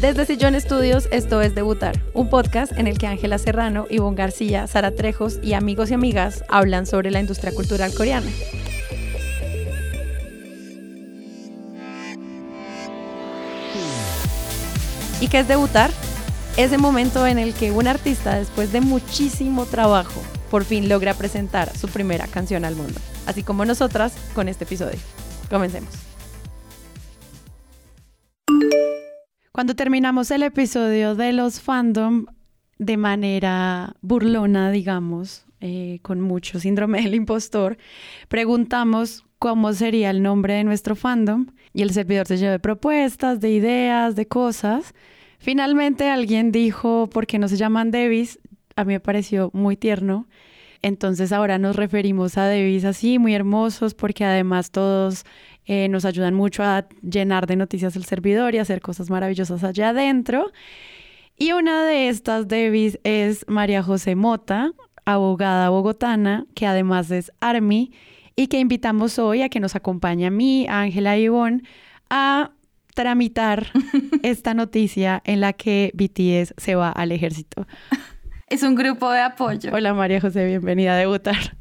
Desde Sillón Estudios, esto es Debutar, un podcast en el que Ángela Serrano, Ivonne García, Sara Trejos y amigos y amigas hablan sobre la industria cultural coreana. ¿Y qué es debutar? Ese momento en el que un artista, después de muchísimo trabajo, por fin logra presentar su primera canción al mundo, así como nosotras con este episodio. Comencemos. Cuando terminamos el episodio de los fandom de manera burlona, digamos, eh, con mucho síndrome del impostor, preguntamos cómo sería el nombre de nuestro fandom y el servidor se llevó de propuestas, de ideas, de cosas. Finalmente alguien dijo, ¿por qué no se llaman Devis? A mí me pareció muy tierno. Entonces ahora nos referimos a Devis así, muy hermosos, porque además todos eh, nos ayudan mucho a llenar de noticias el servidor y hacer cosas maravillosas allá adentro. Y una de estas Devis es María José Mota, abogada bogotana, que además es Army, y que invitamos hoy a que nos acompañe a mí, a Ángela Ivonne, a tramitar esta noticia en la que BTS se va al ejército. Es un grupo de apoyo. Hola María José, bienvenida a debutar.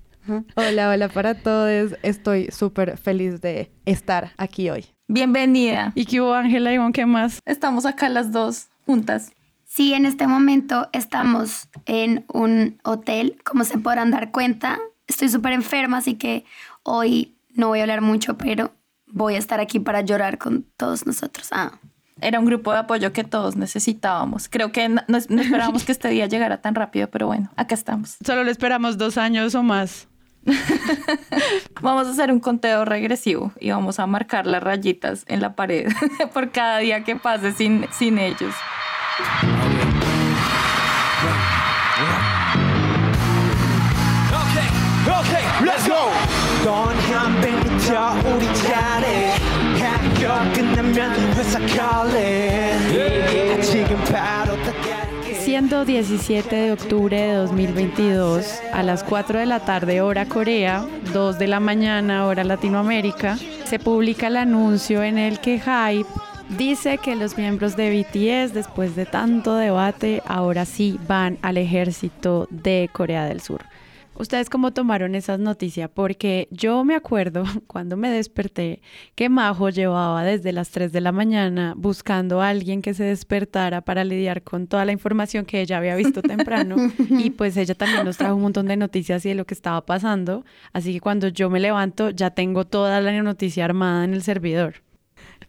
Hola, hola para todos. Estoy súper feliz de estar aquí hoy. Bienvenida. ¿Y qué hubo, Ángela y qué más? Estamos acá las dos juntas. Sí, en este momento estamos en un hotel, como se podrán dar cuenta. Estoy súper enferma, así que hoy no voy a hablar mucho, pero voy a estar aquí para llorar con todos nosotros. Ah. Era un grupo de apoyo que todos necesitábamos. Creo que no, no esperábamos que este día llegara tan rápido, pero bueno, acá estamos. Solo le esperamos dos años o más. vamos a hacer un conteo regresivo y vamos a marcar las rayitas en la pared por cada día que pase sin, sin ellos. Siendo 17 de octubre de 2022, a las 4 de la tarde hora Corea, 2 de la mañana hora Latinoamérica, se publica el anuncio en el que Hype dice que los miembros de BTS, después de tanto debate, ahora sí van al ejército de Corea del Sur. ¿Ustedes cómo tomaron esas noticias? Porque yo me acuerdo cuando me desperté que Majo llevaba desde las 3 de la mañana buscando a alguien que se despertara para lidiar con toda la información que ella había visto temprano y pues ella también nos trajo un montón de noticias y de lo que estaba pasando. Así que cuando yo me levanto ya tengo toda la noticia armada en el servidor.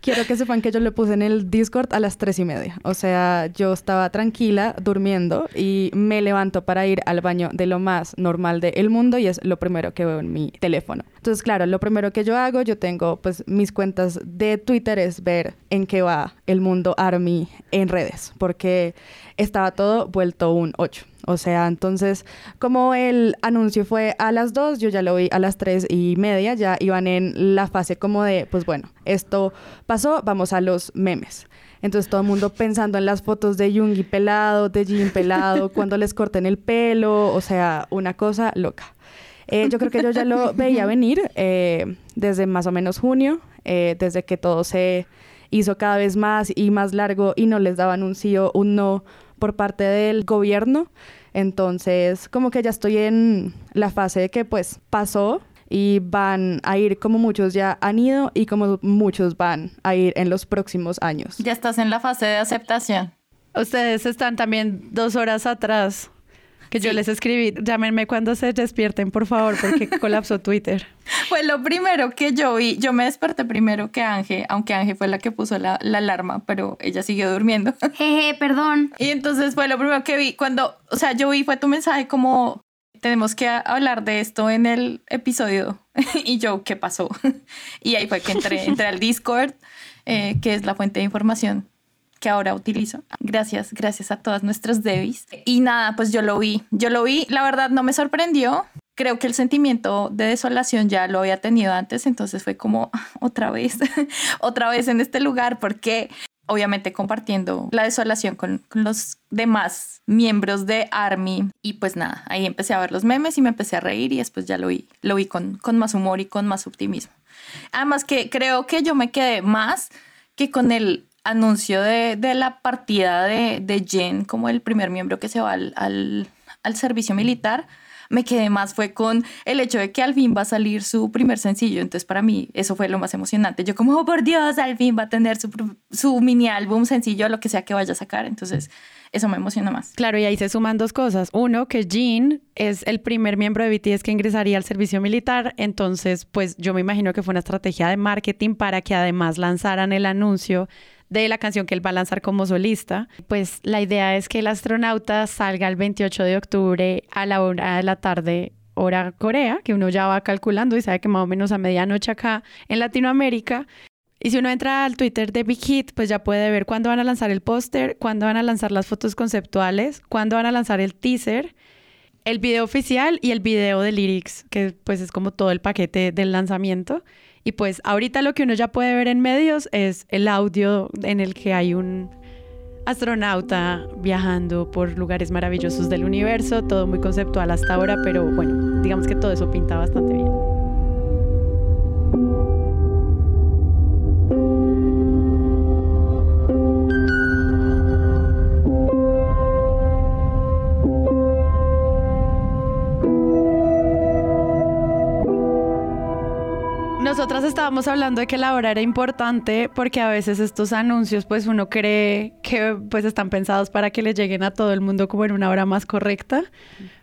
Quiero que sepan que yo le puse en el Discord a las tres y media. O sea, yo estaba tranquila, durmiendo, y me levanto para ir al baño de lo más normal del mundo y es lo primero que veo en mi teléfono. Entonces, claro, lo primero que yo hago, yo tengo pues mis cuentas de Twitter es ver en qué va el mundo Army en redes, porque estaba todo vuelto un 8. O sea, entonces, como el anuncio fue a las 2, yo ya lo vi a las 3 y media, ya iban en la fase como de, pues bueno, esto pasó, vamos a los memes. Entonces todo el mundo pensando en las fotos de Jungi pelado, de Jin pelado, cuando les corten el pelo, o sea, una cosa loca. Eh, yo creo que yo ya lo veía venir eh, desde más o menos junio, eh, desde que todo se hizo cada vez más y más largo y no les daban un sí o un no por parte del gobierno. Entonces, como que ya estoy en la fase de que pues pasó y van a ir como muchos ya han ido y como muchos van a ir en los próximos años. Ya estás en la fase de aceptación. Ustedes están también dos horas atrás que yo les escribí, llámenme cuando se despierten, por favor, porque colapsó Twitter. Fue lo primero que yo vi. Yo me desperté primero que Ángel, aunque Ángel fue la que puso la, la, alarma, pero ella siguió durmiendo. Jeje, perdón. Y entonces fue lo primero que vi. Cuando, o sea, yo vi, fue tu mensaje como, tenemos que hablar de esto en el episodio. y yo, ¿qué pasó? y ahí fue que entré, entré al Discord, eh, que es la fuente de información que ahora utilizo. Gracias, gracias a todas nuestras Devis. Y nada, pues yo lo vi, yo lo vi, la verdad no me sorprendió. Creo que el sentimiento de desolación ya lo había tenido antes, entonces fue como otra vez, otra vez en este lugar, porque obviamente compartiendo la desolación con, con, los demás miembros de Army. Y pues nada, ahí empecé a ver los memes y me empecé a reír y después ya lo vi, lo vi con, con más humor y con más optimismo. Además que creo que yo me quedé más que con el anuncio de, de la partida de, de, Jen como el primer miembro que se va al, al, al servicio militar, me quedé más fue con el hecho de que al fin va a salir su primer sencillo. Entonces, para mí, eso fue lo más emocionante. Yo, como, oh, por Dios, al fin va a tener su, su mini álbum, sencillo, lo que sea que vaya a sacar. Entonces, eso me emociona más. Claro, y ahí se suman dos cosas. Uno, que Jean es el primer miembro de BTS que ingresaría al servicio militar. Entonces, pues yo me imagino que fue una estrategia de marketing para que además lanzaran el anuncio de la canción que él va a lanzar como solista. Pues la idea es que el astronauta salga el 28 de octubre a la hora de la tarde hora Corea, que uno ya va calculando y sabe que más o menos a medianoche acá en Latinoamérica. Y si uno entra al Twitter de Big Hit, pues ya puede ver cuándo van a lanzar el póster, cuándo van a lanzar las fotos conceptuales, cuándo van a lanzar el teaser, el video oficial y el video de lyrics, que pues es como todo el paquete del lanzamiento. Y pues ahorita lo que uno ya puede ver en medios es el audio en el que hay un astronauta viajando por lugares maravillosos del universo, todo muy conceptual hasta ahora, pero bueno, digamos que todo eso pinta bastante bien. Estábamos hablando de que la hora era importante porque a veces estos anuncios pues uno cree que pues están pensados para que le lleguen a todo el mundo como en una hora más correcta,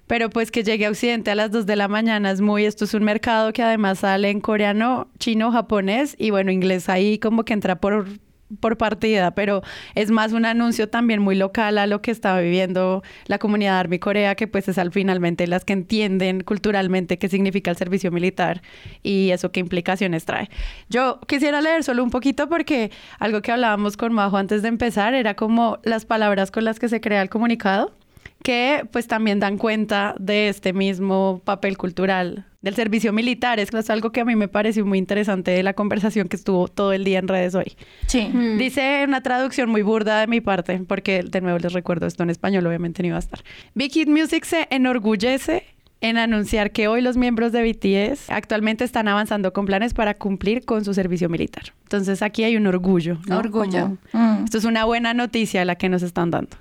pero pues que llegue a Occidente a las 2 de la mañana es muy, esto es un mercado que además sale en coreano, chino, japonés y bueno, inglés ahí como que entra por por partida, pero es más un anuncio también muy local a lo que está viviendo la comunidad Army Corea, que pues es al finalmente las que entienden culturalmente qué significa el servicio militar y eso qué implicaciones trae. Yo quisiera leer solo un poquito porque algo que hablábamos con Majo antes de empezar era como las palabras con las que se crea el comunicado que pues también dan cuenta de este mismo papel cultural del servicio militar. Es algo que a mí me pareció muy interesante de la conversación que estuvo todo el día en redes hoy. Sí. Mm. Dice una traducción muy burda de mi parte, porque de nuevo les recuerdo esto en español, obviamente no iba a estar. Big Hit Music se enorgullece en anunciar que hoy los miembros de BTS actualmente están avanzando con planes para cumplir con su servicio militar. Entonces aquí hay un orgullo. Orgullo. Mm. Esto es una buena noticia la que nos están dando.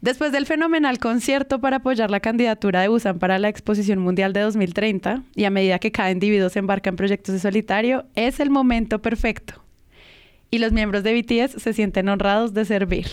Después del fenomenal concierto para apoyar la candidatura de Busan para la Exposición Mundial de 2030 y a medida que cada individuo se embarca en proyectos de solitario, es el momento perfecto. Y los miembros de BTS se sienten honrados de servir.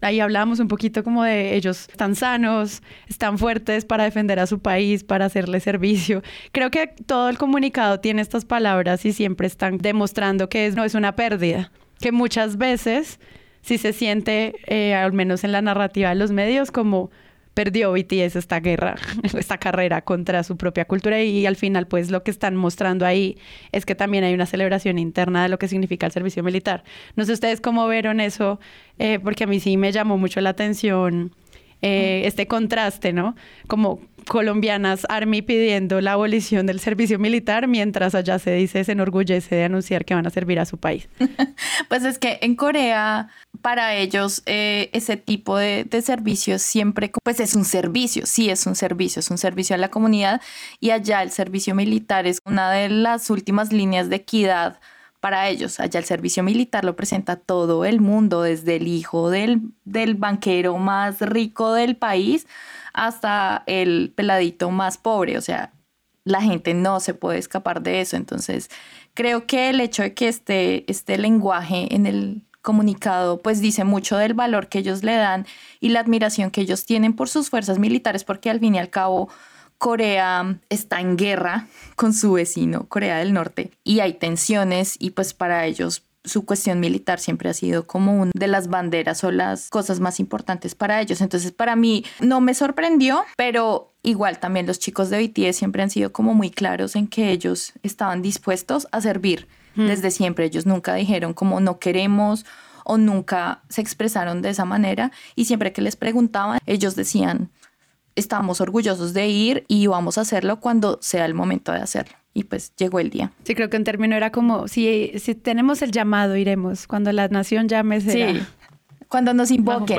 Ahí hablamos un poquito como de ellos están sanos, están fuertes para defender a su país, para hacerle servicio. Creo que todo el comunicado tiene estas palabras y siempre están demostrando que no es una pérdida, que muchas veces si se siente, eh, al menos en la narrativa de los medios, como perdió BTS esta guerra, esta carrera contra su propia cultura y, al final pues lo que están mostrando ahí es que también hay una celebración interna de lo que significa el servicio militar. No sé ustedes cómo vieron eso, eh, porque a mí sí me llamó mucho la atención eh, este contraste, ¿no? Como colombianas Army pidiendo la abolición del servicio militar, mientras allá se dice, se enorgullece de anunciar que van a servir a su país. pues es que en Corea, para ellos, eh, ese tipo de, de servicio siempre, pues es un servicio, sí es un servicio, es un servicio a la comunidad y allá el servicio militar es una de las últimas líneas de equidad para ellos. Allá el servicio militar lo presenta todo el mundo, desde el hijo del, del banquero más rico del país hasta el peladito más pobre. O sea, la gente no se puede escapar de eso. Entonces, creo que el hecho de que este lenguaje en el pues dice mucho del valor que ellos le dan y la admiración que ellos tienen por sus fuerzas militares, porque al fin y al cabo Corea está en guerra con su vecino, Corea del Norte, y hay tensiones y pues para ellos su cuestión militar siempre ha sido como una de las banderas o las cosas más importantes para ellos. Entonces, para mí no me sorprendió, pero igual también los chicos de BTS siempre han sido como muy claros en que ellos estaban dispuestos a servir hmm. desde siempre. Ellos nunca dijeron como no queremos o nunca se expresaron de esa manera y siempre que les preguntaban, ellos decían estamos orgullosos de ir y vamos a hacerlo cuando sea el momento de hacerlo. Y pues llegó el día. Sí, creo que un término era como, si, si tenemos el llamado, iremos. Cuando la nación llame, será. Sí. Cuando nos invoquen.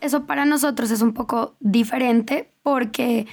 Eso para nosotros es un poco diferente porque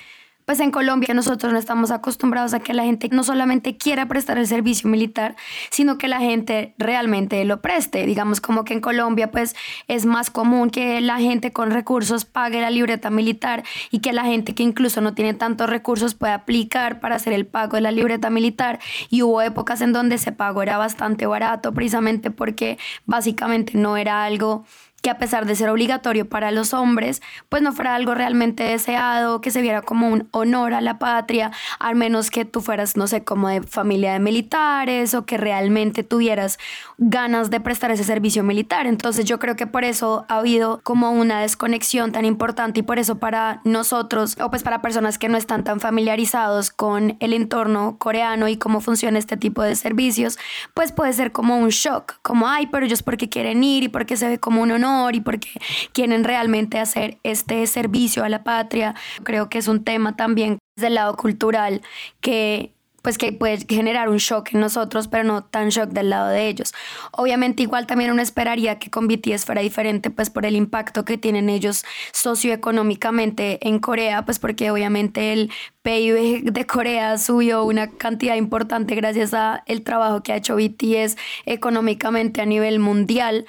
pues en Colombia nosotros no estamos acostumbrados a que la gente no solamente quiera prestar el servicio militar, sino que la gente realmente lo preste. Digamos como que en Colombia pues es más común que la gente con recursos pague la libreta militar y que la gente que incluso no tiene tantos recursos pueda aplicar para hacer el pago de la libreta militar. Y hubo épocas en donde ese pago era bastante barato precisamente porque básicamente no era algo que a pesar de ser obligatorio para los hombres, pues no fuera algo realmente deseado, que se viera como un honor a la patria, al menos que tú fueras, no sé, como de familia de militares o que realmente tuvieras ganas de prestar ese servicio militar. Entonces yo creo que por eso ha habido como una desconexión tan importante y por eso para nosotros, o pues para personas que no están tan familiarizados con el entorno coreano y cómo funciona este tipo de servicios, pues puede ser como un shock, como, ay, pero ellos porque quieren ir y porque se ve como un honor y porque quieren realmente hacer este servicio a la patria. Creo que es un tema también del lado cultural que pues que puede generar un shock en nosotros, pero no tan shock del lado de ellos. Obviamente igual también uno esperaría que con BTS fuera diferente, pues por el impacto que tienen ellos socioeconómicamente en Corea, pues porque obviamente el PIB de Corea subió una cantidad importante gracias a el trabajo que ha hecho BTS económicamente a nivel mundial,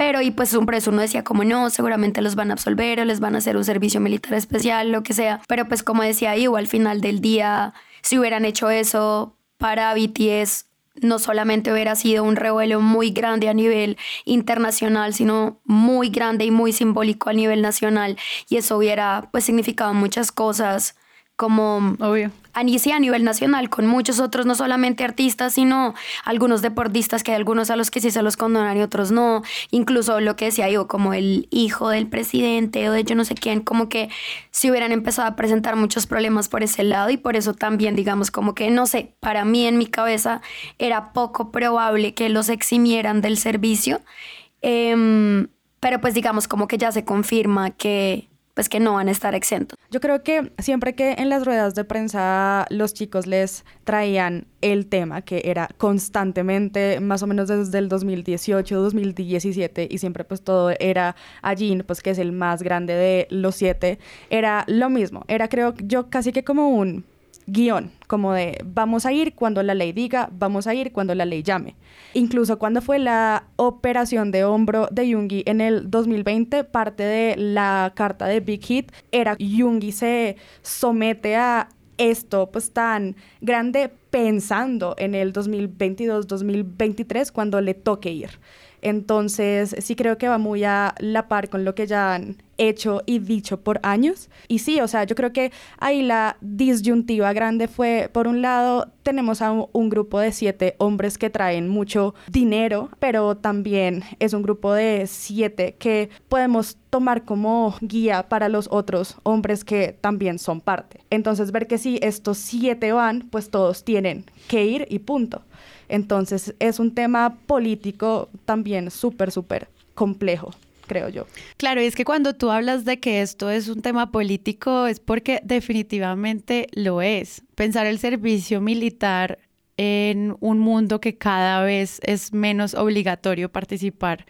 pero y pues preso uno decía como no, seguramente los van a absolver o les van a hacer un servicio militar especial, lo que sea. Pero pues como decía Ivo, al final del día, si hubieran hecho eso para BTS, no solamente hubiera sido un revuelo muy grande a nivel internacional, sino muy grande y muy simbólico a nivel nacional. Y eso hubiera pues significado muchas cosas como Obvio. A nivel nacional, con muchos otros, no solamente artistas, sino algunos deportistas, que hay algunos a los que sí se los condonan y otros no. Incluso lo que decía yo, como el hijo del presidente o de yo no sé quién, como que si hubieran empezado a presentar muchos problemas por ese lado y por eso también, digamos, como que, no sé, para mí en mi cabeza era poco probable que los eximieran del servicio. Em, pero pues digamos como que ya se confirma que pues que no van a estar exentos. Yo creo que siempre que en las ruedas de prensa los chicos les traían el tema, que era constantemente, más o menos desde el 2018, 2017, y siempre pues todo era allí, pues que es el más grande de los siete, era lo mismo, era creo yo casi que como un guion, como de vamos a ir cuando la ley diga, vamos a ir cuando la ley llame. Incluso cuando fue la operación de hombro de Yungi en el 2020, parte de la carta de Big Hit era Yungi se somete a esto pues tan grande pensando en el 2022-2023 cuando le toque ir. Entonces, sí creo que va muy a la par con lo que ya han hecho y dicho por años. Y sí, o sea, yo creo que ahí la disyuntiva grande fue, por un lado, tenemos a un, grupo de siete hombres que traen mucho dinero, pero también es un grupo de siete que podemos tomar como guía para los otros hombres que también son parte. Entonces, ver que si estos siete van, pues todos tienen que ir y punto. Entonces es un tema político también súper, súper complejo creo yo. Claro, y es que cuando tú hablas de que esto es un tema político es porque definitivamente lo es. Pensar el servicio militar en un mundo que cada vez es menos obligatorio participar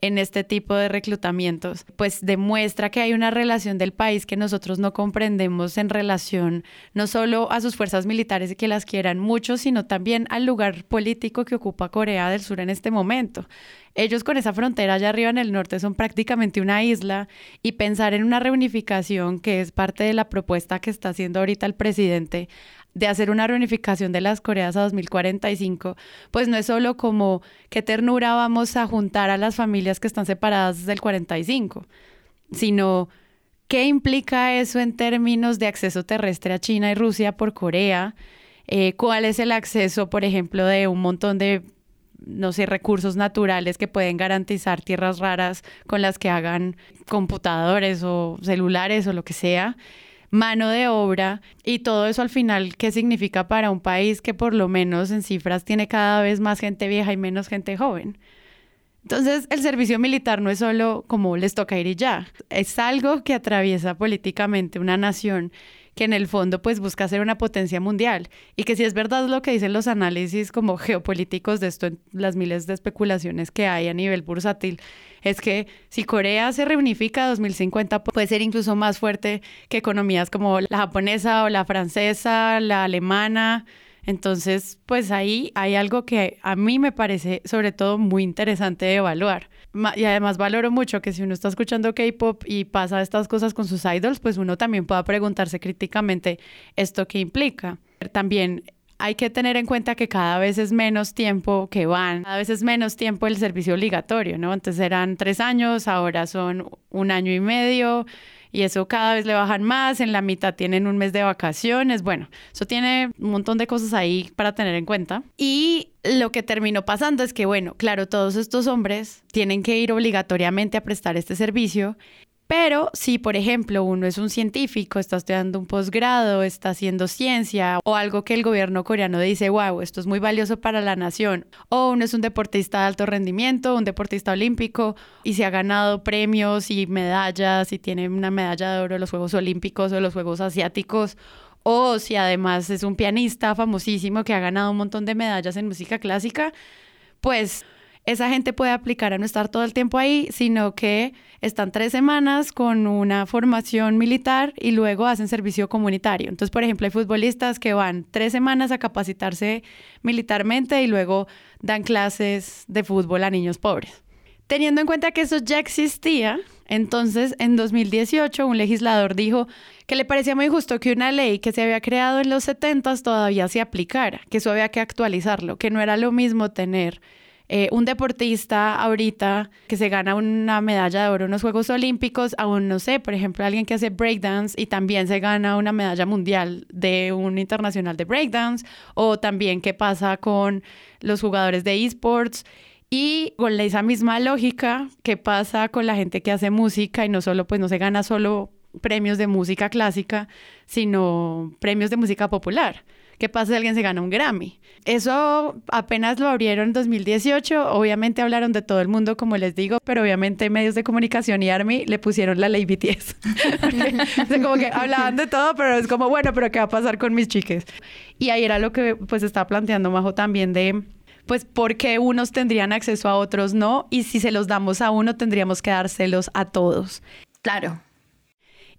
en este tipo de reclutamientos, pues demuestra que hay una relación del país que nosotros no comprendemos en relación no solo a sus fuerzas militares y que las quieran mucho, sino también al lugar político que ocupa Corea del Sur en este momento. Ellos con esa frontera allá arriba en el norte son prácticamente una isla y pensar en una reunificación que es parte de la propuesta que está haciendo ahorita el presidente de hacer una reunificación de las Coreas a 2045, pues no es solo como qué ternura vamos a juntar a las familias que están separadas desde el 45, sino qué implica eso en términos de acceso terrestre a China y Rusia por Corea, eh, cuál es el acceso, por ejemplo, de un montón de no sé, recursos naturales que pueden garantizar tierras raras con las que hagan computadores o celulares o lo que sea mano de obra y todo eso al final, ¿qué significa para un país que por lo menos en cifras tiene cada vez más gente vieja y menos gente joven? Entonces, el servicio militar no es solo como les toca ir y ya, es algo que atraviesa políticamente una nación que en el fondo pues busca ser una potencia mundial y que si es verdad lo que dicen los análisis como geopolíticos de esto, las miles de especulaciones que hay a nivel bursátil, es que si Corea se reunifica a 2050 puede ser incluso más fuerte que economías como la japonesa o la francesa, la alemana. Entonces, pues ahí hay algo que a mí me parece sobre todo muy interesante de evaluar. Y además valoro mucho que si uno está escuchando K-Pop y pasa estas cosas con sus idols, pues uno también pueda preguntarse críticamente esto qué implica. También hay que tener en cuenta que cada vez es menos tiempo que van, cada vez es menos tiempo el servicio obligatorio, ¿no? Antes eran tres años, ahora son un año y medio y eso cada vez le bajan más, en la mitad tienen un mes de vacaciones, bueno, eso tiene un montón de cosas ahí para tener en cuenta. Y lo que terminó pasando es que, bueno, claro, todos estos hombres tienen que ir obligatoriamente a prestar este servicio pero si, por ejemplo, uno es un científico, está estudiando un posgrado, está haciendo ciencia o algo que el gobierno coreano dice, wow, esto es muy valioso para la nación, o uno es un deportista de alto rendimiento, un deportista olímpico y se ha ganado premios y medallas y tiene una medalla de oro en los Juegos Olímpicos o los Juegos Asiáticos, o si además es un pianista famosísimo que ha ganado un montón de medallas en música clásica, pues esa gente puede aplicar a no estar todo el tiempo ahí, sino que están tres semanas con una formación militar y luego hacen servicio comunitario. Entonces, por ejemplo, hay futbolistas que van tres semanas a capacitarse militarmente y luego dan clases de fútbol a niños pobres. Teniendo en cuenta que eso ya existía, entonces en 2018 un legislador dijo que le parecía muy justo que una ley que se había creado en los 70 todavía se aplicara, que eso había que actualizarlo, que no era lo mismo tener eh, un deportista ahorita que se gana una medalla de oro en los Juegos Olímpicos, aún no sé, por ejemplo, alguien que hace breakdance y también se gana una medalla mundial de un internacional de breakdance, o también qué pasa con los jugadores de esports. Y con esa misma lógica, ¿qué pasa con la gente que hace música y no solo, pues no se gana solo premios de música clásica, sino premios de música popular? ¿Qué pasa si alguien se gana un Grammy? Eso apenas lo abrieron en 2018. Obviamente hablaron de todo el mundo, como les digo, pero obviamente medios de comunicación y Army le pusieron la ley BTS. como que hablaban de todo, pero es como, bueno, pero ¿qué va a pasar con mis chiques? Y ahí era lo que pues estaba planteando Majo también de pues por qué unos tendrían acceso a otros no, y si se los damos a uno tendríamos que dárselos a todos. Claro.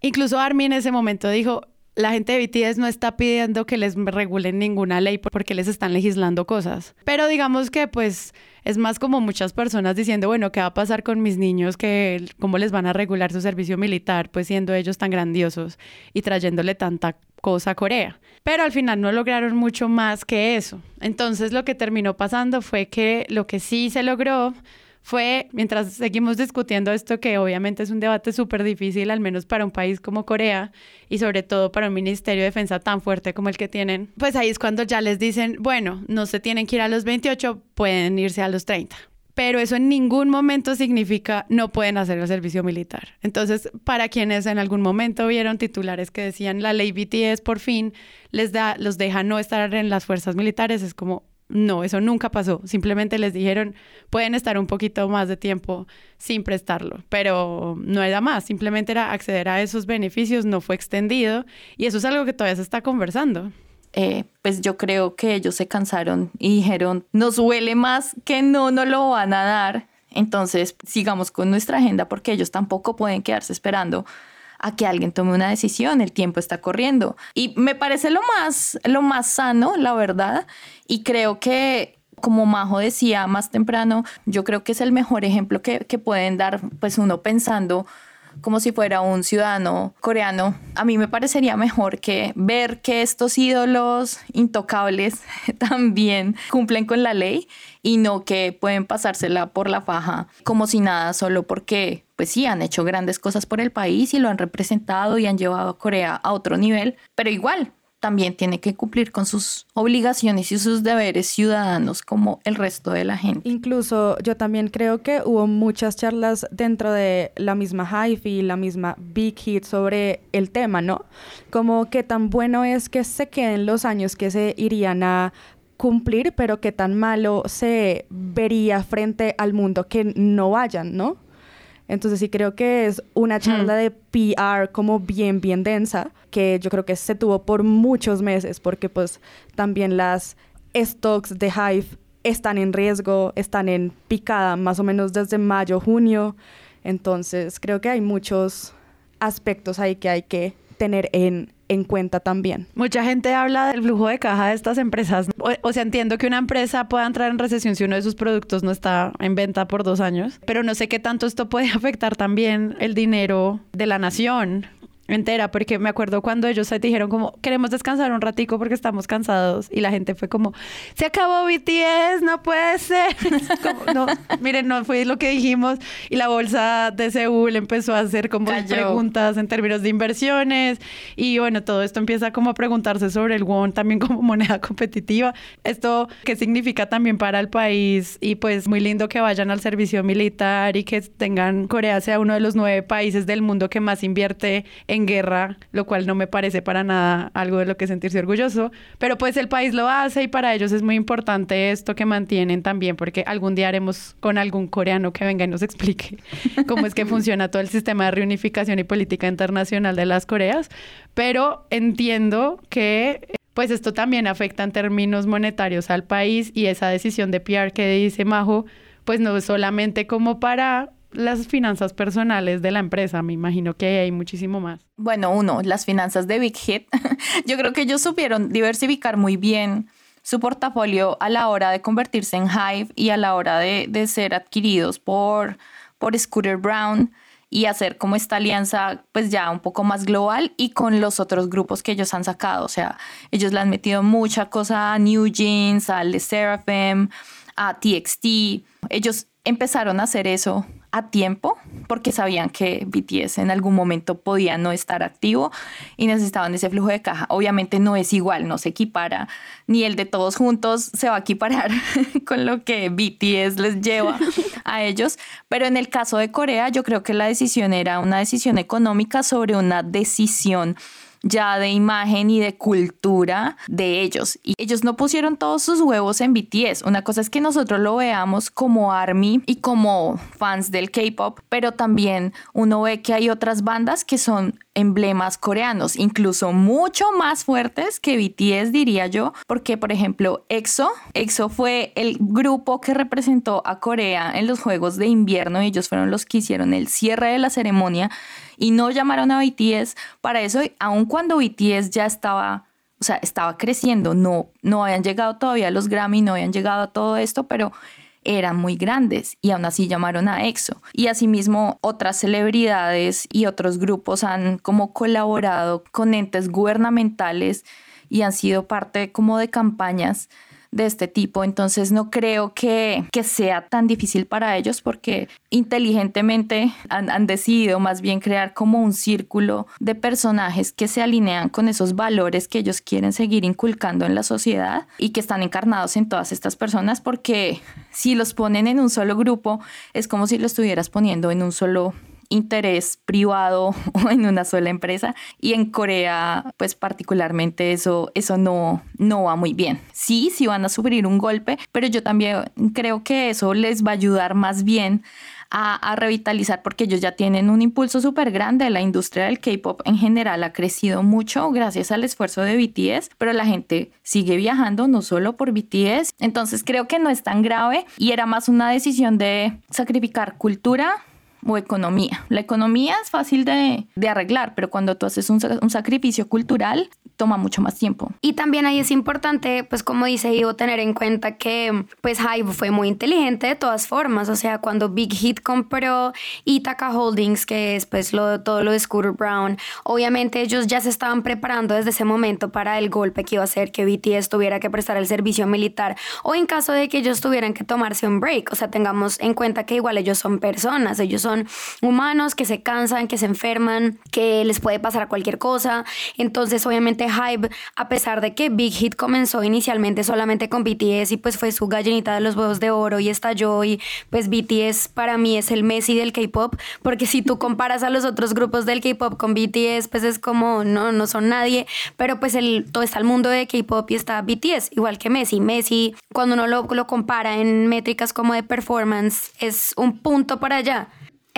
Incluso Army en ese momento dijo, la gente de BTS no está pidiendo que les regulen ninguna ley porque les están legislando cosas. Pero digamos que pues es más como muchas personas diciendo, bueno, ¿qué va a pasar con mis niños? Que, ¿Cómo les van a regular su servicio militar? Pues siendo ellos tan grandiosos y trayéndole tanta cosa a Corea. Pero al final no lograron mucho más que eso. Entonces lo que terminó pasando fue que lo que sí se logró fue, mientras seguimos discutiendo esto, que obviamente es un debate súper difícil, al menos para un país como Corea y sobre todo para un Ministerio de Defensa tan fuerte como el que tienen, pues ahí es cuando ya les dicen, bueno, no se tienen que ir a los 28, pueden irse a los 30 pero eso en ningún momento significa no pueden hacer el servicio militar. Entonces, para quienes en algún momento vieron titulares que decían la ley BTS por fin les da, los deja no estar en las fuerzas militares, es como, no, eso nunca pasó. Simplemente les dijeron, pueden estar un poquito más de tiempo sin prestarlo, pero no era más, simplemente era acceder a esos beneficios, no fue extendido y eso es algo que todavía se está conversando. Eh, pues yo creo que ellos se cansaron y dijeron, nos huele más que no nos lo van a dar, entonces sigamos con nuestra agenda porque ellos tampoco pueden quedarse esperando a que alguien tome una decisión, el tiempo está corriendo. Y me parece lo más, lo más sano, la verdad, y creo que como Majo decía más temprano, yo creo que es el mejor ejemplo que, que pueden dar, pues uno pensando como si fuera un ciudadano coreano, a mí me parecería mejor que ver que estos ídolos intocables también cumplen con la ley y no que pueden pasársela por la faja como si nada, solo porque, pues sí, han hecho grandes cosas por el país y lo han representado y han llevado a Corea a otro nivel, pero igual, también tiene que cumplir con sus obligaciones y sus deberes ciudadanos como el resto de la gente. Incluso yo también creo que hubo muchas charlas dentro de la misma y la misma Big Hit sobre el tema, ¿no? Como que tan bueno es que se queden los años que se irían a cumplir, pero que tan malo se vería frente al mundo que no vayan, ¿no? Entonces sí creo que es una charla de PR como bien, bien densa, que yo creo que se tuvo por muchos meses, porque pues también las stocks de Hive están en riesgo, están en picada más o menos desde mayo, junio. Entonces creo que hay muchos aspectos ahí que hay que tener en, en cuenta también. Mucha gente habla del flujo de caja de estas empresas. O, sea, entiendo que una empresa pueda entrar en recesión si uno de sus productos no está en venta por dos años, pero no sé qué tanto esto puede afectar también el dinero de la nación entera, porque me acuerdo cuando ellos se dijeron como, queremos descansar un ratico porque estamos cansados, y la gente fue como, se acabó BTS, no puede ser. Como, no, miren, no fue lo que dijimos, y la bolsa de Seúl empezó a hacer como Cayó. preguntas en términos de inversiones, y bueno, todo esto empieza como a preguntarse sobre el won también como moneda competitiva. Esto, ¿qué significa también para el país? Y pues muy lindo que vayan al servicio militar y que tengan, Corea sea uno de los nueve países del mundo que más invierte en guerra, lo cual no me parece para nada algo de lo que sentirse orgulloso, pero pues el país lo hace y para ellos es muy importante esto que mantienen también, porque algún día haremos con algún coreano que venga y nos explique cómo es que funciona todo el sistema de reunificación y política internacional de las Coreas, pero entiendo que pues esto también afecta en términos monetarios al país y esa decisión de PR que dice Majo, pues no solamente como para las finanzas personales de la empresa, me imagino que hay muchísimo más. Bueno, uno, las finanzas de Big Hit. Yo creo que ellos supieron diversificar muy bien su portafolio a la hora de convertirse en Hive y a la hora de, de ser adquiridos por, por Scooter Brown y hacer como esta alianza pues ya un poco más global y con los otros grupos que ellos han sacado. O sea, ellos le han metido mucha cosa a New Jeans, a Le Seraphim, a TXT. Ellos empezaron a hacer eso a tiempo porque sabían que BTS en algún momento podía no estar activo y necesitaban ese flujo de caja. Obviamente no es igual, no se equipara, ni el de todos juntos se va a equiparar con lo que BTS les lleva a ellos, pero en el caso de Corea yo creo que la decisión era una decisión económica sobre una decisión ya de imagen y de cultura de ellos. Y ellos no pusieron todos sus huevos en BTS. Una cosa es que nosotros lo veamos como ARMY y como fans del K-pop, pero también uno ve que hay otras bandas que son emblemas coreanos, incluso mucho más fuertes que BTS, diría yo, porque por ejemplo EXO, EXO fue el grupo que representó a Corea en los Juegos de Invierno, ellos fueron los que hicieron el cierre de la ceremonia y no llamaron a BTS para eso, aun cuando BTS ya estaba, o sea, estaba creciendo, no, no habían llegado todavía a los Grammy, no habían llegado a todo esto, pero eran muy grandes y aún así llamaron a EXO. Y asimismo otras celebridades y otros grupos han como colaborado con entes gubernamentales y han sido parte como de campañas de este tipo. Entonces no creo que, que sea tan difícil para ellos porque inteligentemente han, han, decidido más bien crear como un círculo de personajes que se alinean con esos valores que ellos quieren seguir inculcando en la sociedad y que están encarnados en todas estas personas porque si los ponen en un solo grupo es como si lo estuvieras poniendo en un solo interés privado o en una sola empresa y en Corea pues particularmente eso eso no no va muy bien. Sí, sí van a sufrir un golpe, pero yo también creo que eso les va a ayudar más bien a, a, revitalizar porque ellos ya tienen un impulso súper grande. La industria del K-pop en general ha crecido mucho gracias al esfuerzo de BTS, pero la gente sigue viajando no solo por BTS. Entonces creo que no es tan grave y era más una decisión de sacrificar cultura o economía. La economía es fácil de, de arreglar, pero cuando tú haces un, un, sacrificio cultural, toma mucho más tiempo. Y también ahí es importante, pues como dice Ivo, tener en cuenta que pues Hive fue muy inteligente de todas formas. O sea, cuando Big Hit compró Ithaca Holdings, que es pues lo, todo lo de Scooter Brown, obviamente ellos ya se estaban preparando desde ese momento para el golpe que iba a hacer que BTS tuviera que prestar el servicio militar o en caso de que ellos tuvieran que tomarse un break. O sea, tengamos en cuenta que igual ellos son personas, ellos son humanos que se cansan, que se enferman, que les puede pasar cualquier cosa. Entonces, obviamente Hype, a pesar de que Big Hit comenzó inicialmente solamente con BTS y pues fue su gallinita de los huevos de oro y estalló y pues BTS para mí es el Messi del K-pop, porque si tú comparas a los otros grupos del K-pop con BTS, pues es como no, no son nadie, pero pues el, todo está el mundo de K-pop y está BTS, igual que Messi. Messi, cuando uno lo compara en métricas como de performance, es un punto para allá.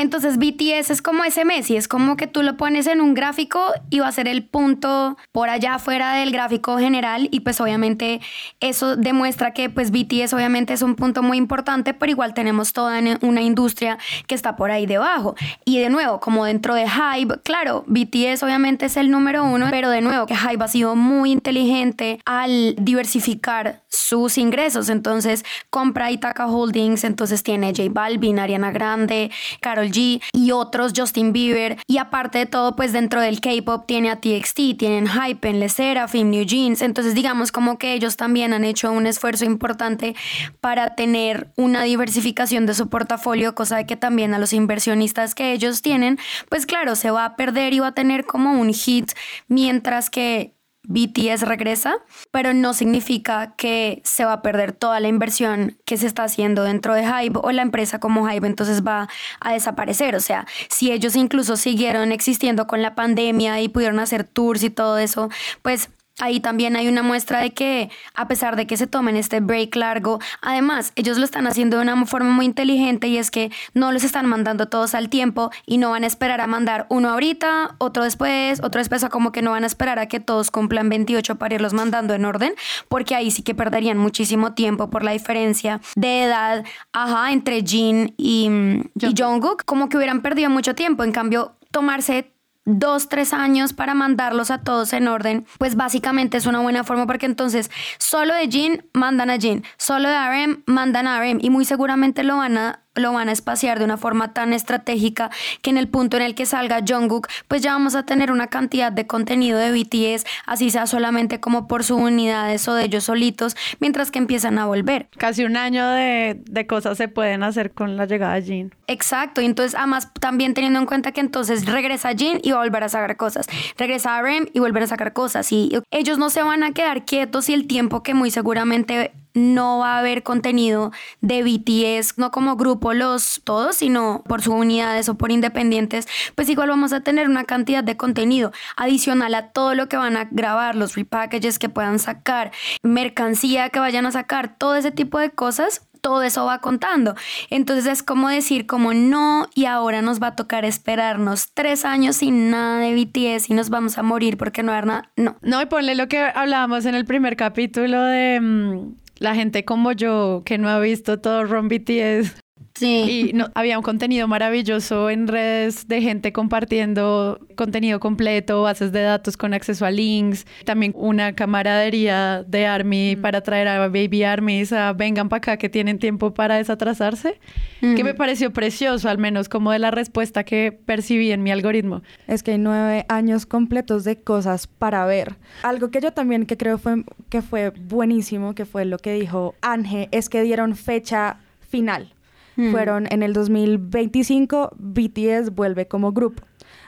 Entonces BTS es como ese Messi, es como que tú lo pones en un gráfico y va a ser el punto por allá fuera del gráfico general y pues obviamente eso demuestra que pues BTS obviamente es un punto muy importante, pero igual tenemos toda una industria que está por ahí debajo. Y de nuevo, como dentro de Hype, claro, BTS obviamente es el número uno, pero de nuevo que Hype ha sido muy inteligente al diversificar sus ingresos. Entonces compra Itaca Holdings, entonces tiene J Balvin, Ariana Grande, Carol Y otros, Justin Bieber. Y aparte de todo, pues dentro del K-pop tiene a TXT, tienen Hype, Le Seraphim, New Jeans. Entonces digamos como que ellos también han hecho un esfuerzo importante para tener una diversificación de su portafolio, cosa de que también a los inversionistas que ellos tienen, pues claro, se va a perder y va a tener como un hit, mientras que BTS regresa, pero no significa que se va a perder toda la inversión que se está haciendo dentro de Hype o la empresa como Hype entonces va a desaparecer. O sea, si ellos incluso siguieron existiendo con la pandemia y pudieron hacer tours y todo eso, pues ahí también hay una muestra de que a pesar de que se tomen este break largo, además ellos lo están haciendo de una forma muy inteligente y es que no los están mandando todos al tiempo y no van a esperar a mandar uno ahorita, otro después, otro después, o como que no van a esperar a que todos cumplan 28 para irlos mandando en orden, porque ahí sí que perderían muchísimo tiempo por la diferencia de edad, ajá, entre Jin y, y Jungkook, como que hubieran perdido mucho tiempo, en cambio tomarse dos, tres años para mandarlos a todos en orden, pues básicamente es una buena forma porque entonces solo de Jin mandan a Jin, solo de RM mandan a RM y muy seguramente lo van a lo van a espaciar de una forma tan estratégica que en el punto en el que salga Jungkook, pues ya vamos a tener una cantidad de contenido de BTS, así sea solamente como por sus unidades o de ellos solitos, mientras que empiezan a volver. Casi un año de, de cosas se pueden hacer con la llegada de Jin. Exacto, y entonces además también teniendo en cuenta que entonces regresa Jin y va a volver a sacar cosas, regresa a Rem y volver a sacar cosas, y ellos no se van a quedar quietos y el tiempo que muy seguramente no va a haber contenido de BTS, no como grupo los todos, sino por sus unidades o por independientes, pues igual vamos a tener una cantidad de contenido adicional a todo lo que van a grabar, los repackages que puedan sacar, mercancía que vayan a sacar, todo ese tipo de cosas todo eso va contando. Entonces es como decir como no y ahora nos va a tocar esperarnos tres años sin nada de BTS y nos vamos a morir porque no hay nada. No. No, y ponle lo que hablábamos en el primer capítulo de mm, la gente como yo que no ha visto todo Ron BTS Sí. Y no, había un contenido maravilloso en redes de gente compartiendo contenido completo, bases de datos con acceso a links, también una camaradería de Army mm. para traer a Baby Armies a vengan para acá que tienen tiempo para desatrasarse, que me mm. pareció precioso, al menos como de la respuesta que percibí en mi algoritmo. Es que hay nueve años completos de cosas para ver. Algo que yo también que creo fue, que fue buenísimo, que fue lo que dijo Ángel, es que dieron fecha final. Hmm. Fueron en el 2025, BTS vuelve como grupo.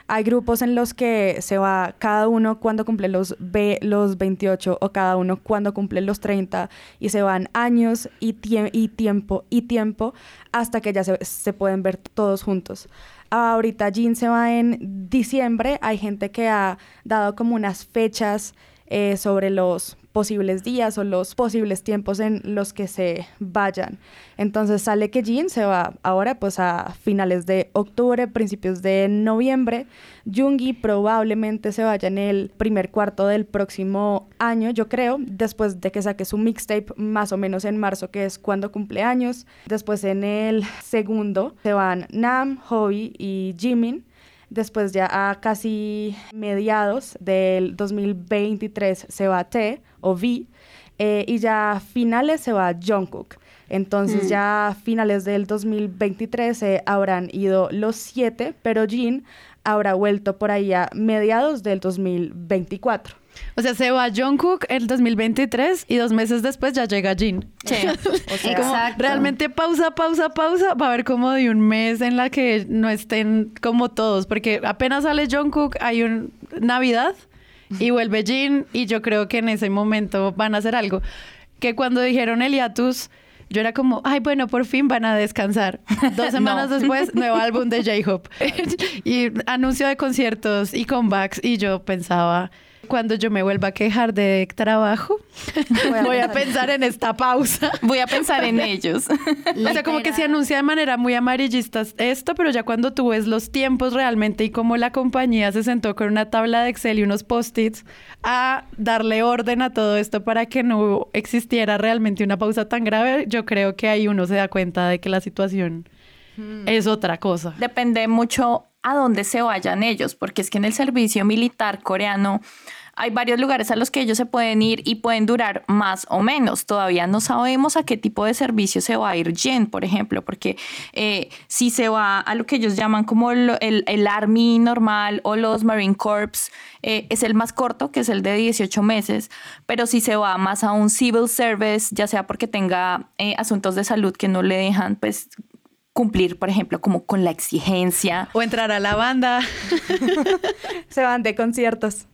Hay grupos en los que se va cada uno cuando cumple los, B, los 28 o cada uno cuando cumple los 30 y se van años y, y tiempo y tiempo hasta que ya se, se pueden ver todos juntos. Ahorita Jin se va en diciembre. Hay gente que ha dado como unas fechas eh, sobre los posibles días o los posibles tiempos en los que se vayan. Entonces sale que Jin se va ahora pues a finales de octubre, principios de noviembre. Jungi probablemente se vaya en el primer cuarto del próximo año, yo creo, después de que saque su mixtape más o menos en marzo, que es cuando cumple años. Después en el segundo se van Nam, Hobby y Jimin. Después ya a casi mediados del 2023 se va T o V eh, y ya a finales se va Jungkook. Entonces mm. ya a finales del 2023 se habrán ido los siete, pero Jin habrá vuelto por ahí a mediados del 2024. O sea, se va Jungkook el 2023 y dos meses después ya llega Jin. Sí. o sea, como realmente pausa, pausa, pausa. Va a haber como de un mes en la que no estén como todos, porque apenas sale Jungkook, hay un Navidad y vuelve Jin y yo creo que en ese momento van a hacer algo. Que cuando dijeron el hiatus, yo era como, ay, bueno, por fin van a descansar. Dos semanas después, nuevo álbum de J-Hope. y anuncio de conciertos y comebacks. Y yo pensaba, Cuando yo me vuelva a quejar de trabajo, voy a pensar en esta pausa. Voy a pensar en ellos. O sea, como que se anuncia de manera muy amarillista esto, pero ya cuando tú ves los tiempos realmente y cómo la compañía se sentó con una tabla de Excel y unos post-its a darle orden a todo esto para que no existiera realmente una pausa tan grave, yo creo que ahí uno se da cuenta de que la situación hmm. es otra cosa. Depende mucho a dónde se vayan ellos, porque es que en el servicio militar coreano hay varios lugares a los que ellos se pueden ir y pueden durar más o menos. Todavía no sabemos a qué tipo de servicio se va a ir Jen, por ejemplo, porque eh, si se va a lo que ellos llaman como el, el, Army normal o los Marine Corps, eh, es el más corto, que es el de 18 meses, pero si se va más a un Civil Service, ya sea porque tenga eh, asuntos de salud que no le dejan, pues cumplir, por ejemplo, como con la exigencia. O entrar a la banda. Se van de conciertos.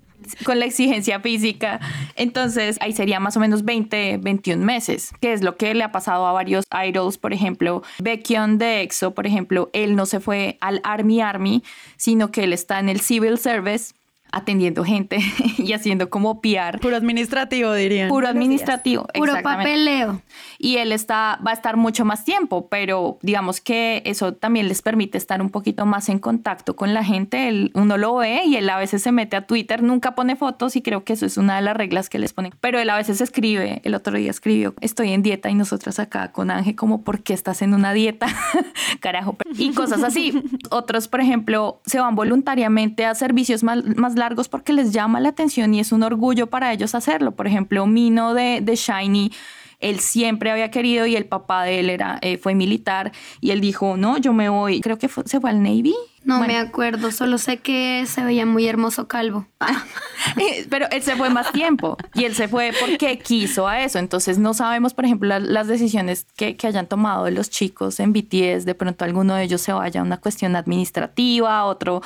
Con la exigencia física. Entonces, ahí sería más o menos 20, 21 meses, que es lo que le ha pasado a varios idols, por ejemplo, Baekhyun de EXO, por ejemplo, él no se fue al Army Army, sino que él está en el Civil Service atendiendo gente y haciendo como PR. Puro administrativo, dirían. Puro administrativo. Puro papeleo. Y él está, va a estar mucho más tiempo, pero digamos que eso también les permite estar un poquito más en contacto con la gente. Él, uno lo ve y él a veces se mete a Twitter, nunca pone fotos y creo que eso es una de las reglas que les ponen. Pero él a veces escribe, el otro día escribió, estoy en dieta y nosotras acá con Ángel como, ¿por qué estás en una dieta? Carajo. Y cosas así. Otros, por ejemplo, se van voluntariamente a servicios más, más largos porque les llama la atención y es un orgullo para ellos hacerlo. Por ejemplo, Mino de, de Shiny él siempre había querido y el papá de él era, eh, fue militar y él dijo, no, yo me voy, creo que se fue al Navy. No me acuerdo, solo sé que se veía muy hermoso calvo. Pero él se fue más tiempo y él se fue porque quiso a eso. Entonces no sabemos, por ejemplo, las decisiones que, que, hayan tomado los chicos en BTS. De pronto alguno de ellos se vaya a una cuestión administrativa, otro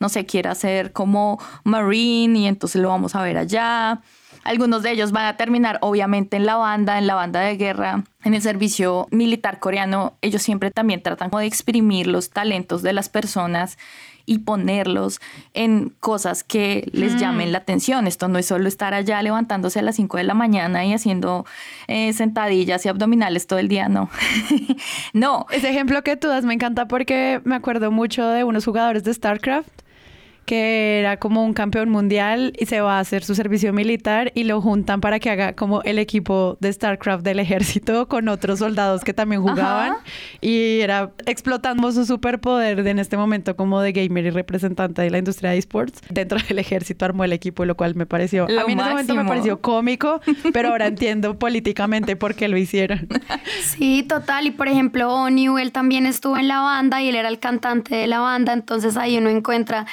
no sé, quiere hacer como Marine y entonces lo vamos a ver allá. Algunos de ellos van a terminar obviamente en la banda, en la banda de guerra, en el servicio militar coreano. Ellos siempre también tratan de exprimir los talentos de las personas y ponerlos en cosas que les mm. llamen la atención. Esto no es solo estar allá levantándose a las 5 de la mañana y haciendo eh, sentadillas y abdominales todo el día, no. no. Ese ejemplo que tú das me encanta porque me acuerdo mucho de unos jugadores de StarCraft que era como un campeón mundial y se va a hacer su servicio militar y lo juntan para que haga como el equipo de StarCraft del ejército con otros soldados que también jugaban. Y era explotando su superpoder de en este momento como de gamer y representante de la industria de esports. Dentro del ejército armó el equipo lo cual me pareció a mí en ese momento me pareció cómico pero ahora entiendo políticamente por qué lo hicieron. Sí total. Y por ejemplo Oniu él también estuvo en la banda y él era el cantante de la banda. Entonces ahí uno encuentra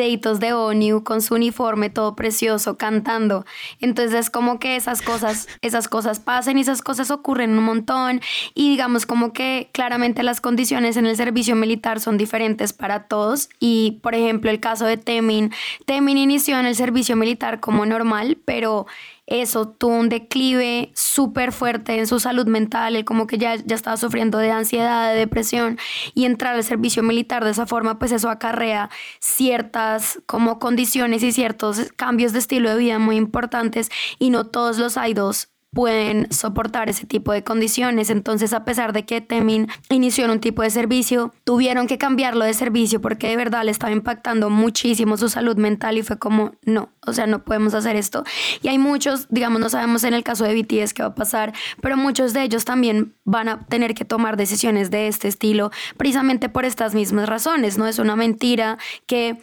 de ONU con su uniforme todo precioso cantando. Entonces es como que esas cosas, esas cosas pasan y esas cosas ocurren un montón. Y digamos como que claramente las condiciones en el servicio militar son diferentes para todos. Y por ejemplo el caso de Temin, Temin inició en el servicio militar como normal, pero eso tuvo un declive súper fuerte en su salud mental, él como que ya, ya estaba sufriendo de ansiedad, de depresión y entrar al servicio militar de esa forma, pues eso acarrea ciertas como condiciones y ciertos cambios de estilo de vida muy importantes y no todos los idols pueden soportar ese tipo de condiciones. Entonces, a pesar de que Temin inició en un tipo de servicio, tuvieron que cambiarlo de servicio porque de verdad le estaba impactando muchísimo su salud mental y fue como, no, o sea, no podemos hacer esto. Y hay muchos, digamos, no sabemos en el caso de BTS qué va a pasar, pero muchos de ellos también van a tener que tomar decisiones de este estilo precisamente por estas mismas razones. No es una mentira que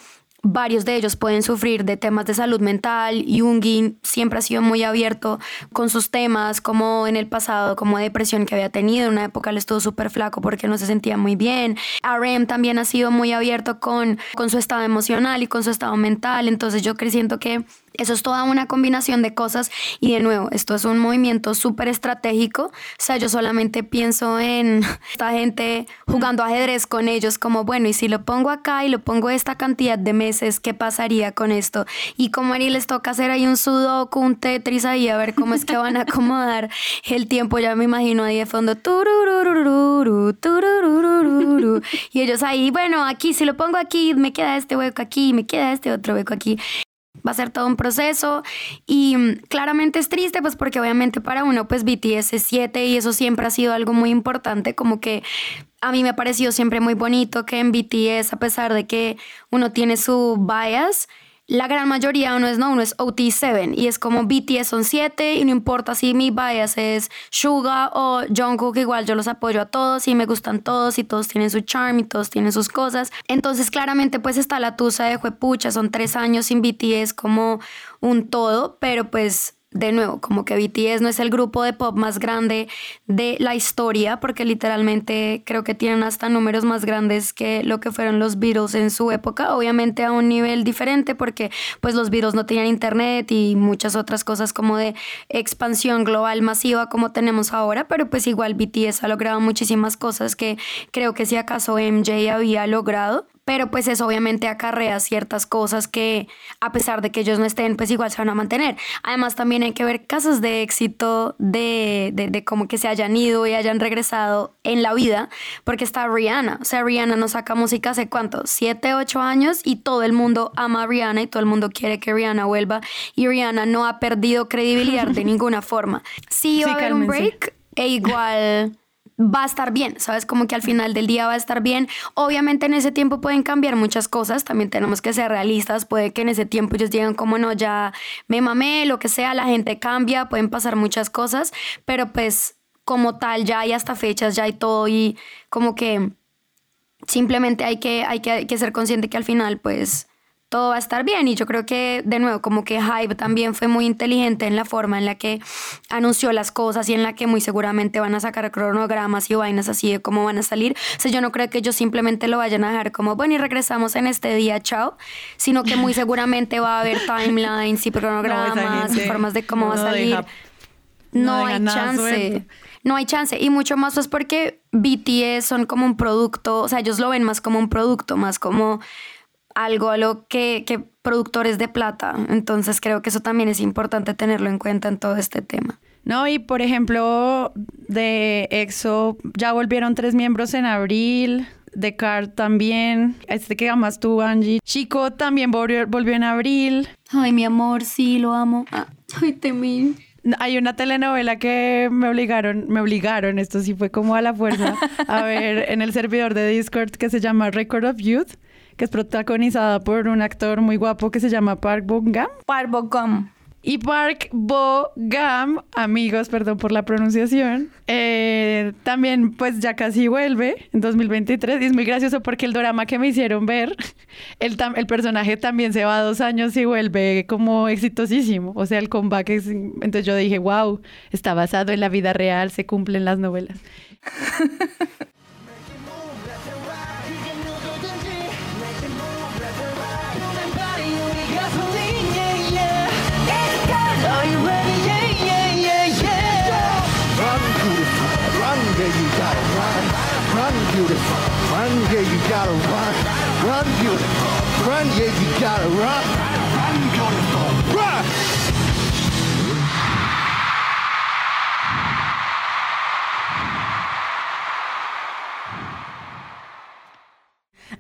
Varios de ellos pueden sufrir de temas de salud mental. Jungin siempre ha sido muy abierto con sus temas, como en el pasado, como depresión que había tenido. En una época le estuvo súper flaco porque no se sentía muy bien. RM también ha sido muy abierto con, con su estado emocional y con su estado mental. Entonces yo creciendo que eso es toda una combinación de cosas y de nuevo, esto es un movimiento súper estratégico. O sea, yo solamente pienso en esta gente jugando ajedrez con ellos como, bueno, y si lo pongo acá y lo pongo esta cantidad de meses, ¿qué pasaría con esto? Y como a les toca hacer ahí un sudoku, un tetris ahí, a ver cómo es que van a acomodar el tiempo. Ya me imagino ahí de fondo, y ellos ahí, bueno, aquí, si lo pongo aquí, me queda este hueco aquí, me queda este otro hueco aquí. Va a ser todo un proceso. Y mm, claramente es triste pues porque obviamente para uno pues BTS es 7 y eso siempre ha sido algo muy importante como que a mí me ha parecido siempre muy bonito que en BTS a pesar de que uno tiene su bias la gran mayoría uno es no, uno es OT7 y es como BTS son 7 y no importa si mi bias es Suga o Jungkook, igual yo los apoyo a todos y me gustan todos y todos tienen su charm y todos tienen sus cosas. Entonces claramente pues está la tusa de Juepucha, son tres años sin BTS como un todo, pero pues de nuevo, como que BTS no es el grupo de pop más grande de la historia, porque literalmente creo que tienen hasta números más grandes que lo que fueron los Beatles en su época, obviamente a un nivel diferente, porque pues los Beatles no tenían internet y muchas otras cosas como de expansión global masiva como tenemos ahora, pero pues igual BTS ha logrado muchísimas cosas que creo que si acaso MJ había logrado pero pues eso obviamente acarrea ciertas cosas que a pesar de que ellos no estén, pues igual se van a mantener. Además también hay que ver casos de éxito de, de, de como que se hayan ido y hayan regresado en la vida, porque está Rihanna, o sea, Rihanna no saca música hace cuánto, siete, ocho años y todo el mundo ama a Rihanna y todo el mundo quiere que Rihanna vuelva y Rihanna no ha perdido credibilidad de ninguna forma. Sí, va a haber un break e igual va a estar bien, ¿sabes? Como que al final del día va a estar bien. Obviamente en ese tiempo pueden cambiar muchas cosas, también tenemos que ser realistas, puede que en ese tiempo ellos digan como no, ya me mamé, lo que sea, la gente cambia, pueden pasar muchas cosas, pero pues como tal ya hay hasta fechas, ya hay todo y como que simplemente hay que, hay que, hay que ser consciente que al final pues todo va a estar bien. Y yo creo que, de nuevo, como que Hype también fue muy inteligente en la forma en la que anunció las cosas y en la que muy seguramente van a sacar cronogramas y vainas así de cómo van a salir. O sea, yo no creo que ellos simplemente lo vayan a dejar como, bueno, y regresamos en este día, chao, sino que muy seguramente va a haber timelines y cronogramas y formas de cómo va a salir. no, hay chance. No hay chance. Y mucho más pues porque BTS son como un producto, o sea, ellos lo ven más como un producto, más como algo a lo que, que productores de plata. Entonces creo que eso también es importante tenerlo en cuenta en todo este tema. No, y por ejemplo, de EXO ya volvieron tres miembros en abril. De Car también. Este que amas tú, Angie. Chico también volvió, volvió en abril. Ay, mi amor, sí, lo amo. Ah, ay, Temil. Hay una telenovela que me obligaron, me obligaron, esto sí fue como a la fuerza, a ver en el servidor de Discord que se llama Record of Youth que es protagonizada por un actor muy guapo que se llama Park Bo-gum. Park Bo-gum. Y Park Bo-gum, amigos, perdón por la pronunciación, eh, también pues ya casi vuelve en 2023 y es muy gracioso porque el drama que me hicieron ver, el, el personaje también se va dos años y vuelve como exitosísimo, o sea, el comeback es... Entonces yo dije, wow, está basado en la vida real, se cumplen las novelas.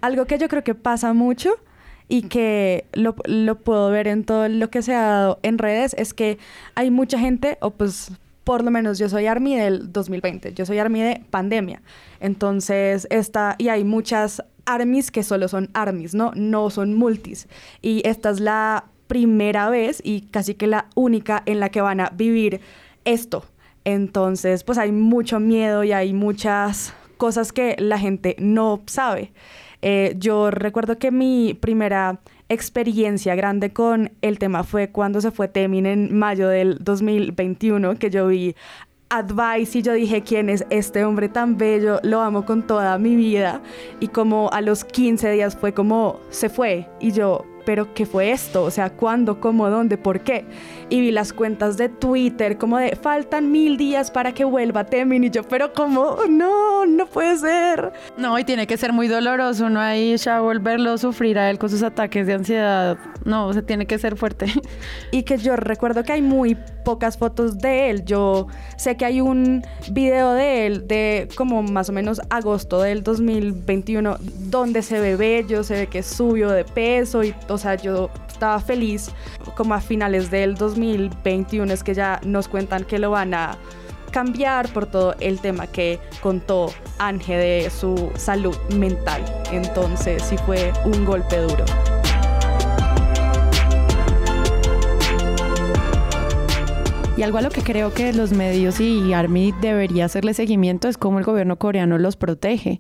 Algo que yo creo que pasa mucho y que lo, puedo ver en todo lo que se ha dado en redes es que hay mucha gente, o pues por lo menos yo soy Army del 2020, yo soy Army de pandemia. Entonces, esta, y hay muchas armies que solo son armies, ¿no? No son multis. Y esta es la primera vez y casi que la única en la que van a vivir esto. Entonces, pues hay mucho miedo y hay muchas cosas que la gente no sabe. Eh, yo recuerdo que mi primera experiencia grande con el tema fue cuando se fue Temin en mayo del 2021, que yo vi Advice y yo dije, ¿quién es este hombre tan bello? Lo amo con toda mi vida. Y como a los 15 días fue como, se fue. Y yo, pero ¿qué fue esto? O sea, ¿cuándo, cómo, dónde, por qué? Y vi las cuentas de Twitter como de, faltan mil días para que vuelva Temin. Y yo, pero ¿cómo? No, no puede ser. No, y tiene que ser muy doloroso, ¿no? Ahí ya volverlo a sufrir a él con sus ataques de ansiedad. No, o sea, tiene que ser fuerte. Y que yo recuerdo que hay muy pocas fotos de él. Yo sé que hay un video de él de como más o menos agosto del 2021 donde se ve bello, se ve que subió de peso y, o o sea, yo estaba feliz como a finales del 2021 es que ya nos cuentan que lo van a cambiar por todo el tema que contó Ángel de su salud mental. Entonces sí fue un golpe duro. Y algo a lo que creo que los medios y Army debería hacerle seguimiento es cómo el gobierno coreano los protege.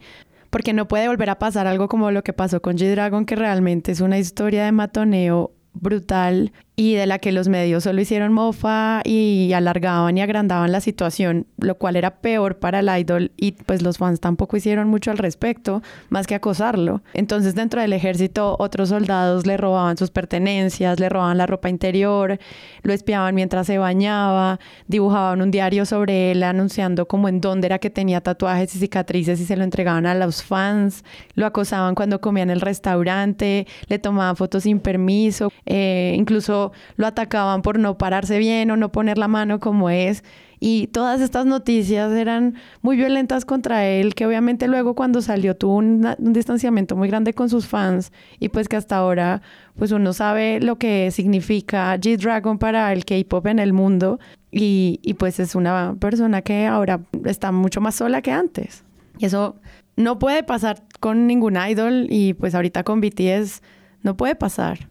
Porque no puede volver a pasar algo como lo que pasó con G-Dragon, que realmente es una historia de matoneo brutal y de la que los medios solo hicieron mofa y alargaban y agrandaban la situación, lo cual era peor para el idol y pues los fans tampoco hicieron mucho al respecto, más que acosarlo. Entonces dentro del ejército otros soldados le robaban sus pertenencias, le robaban la ropa interior, lo espiaban mientras se bañaba, dibujaban un diario sobre él anunciando como en dónde era que tenía tatuajes y cicatrices y se lo entregaban a los fans, lo acosaban cuando comía en el restaurante, le tomaban fotos sin permiso, eh, incluso lo atacaban por no pararse bien o no poner la mano como es. Y todas estas noticias eran muy violentas contra él, que obviamente luego cuando salió tuvo un, distanciamiento muy grande con sus fans y pues que hasta ahora pues uno sabe lo que significa G-Dragon para el K-Pop en el mundo y, y pues es una persona que ahora está mucho más sola que antes. Y eso no puede pasar con ningún idol y pues ahorita con BTS no puede pasar.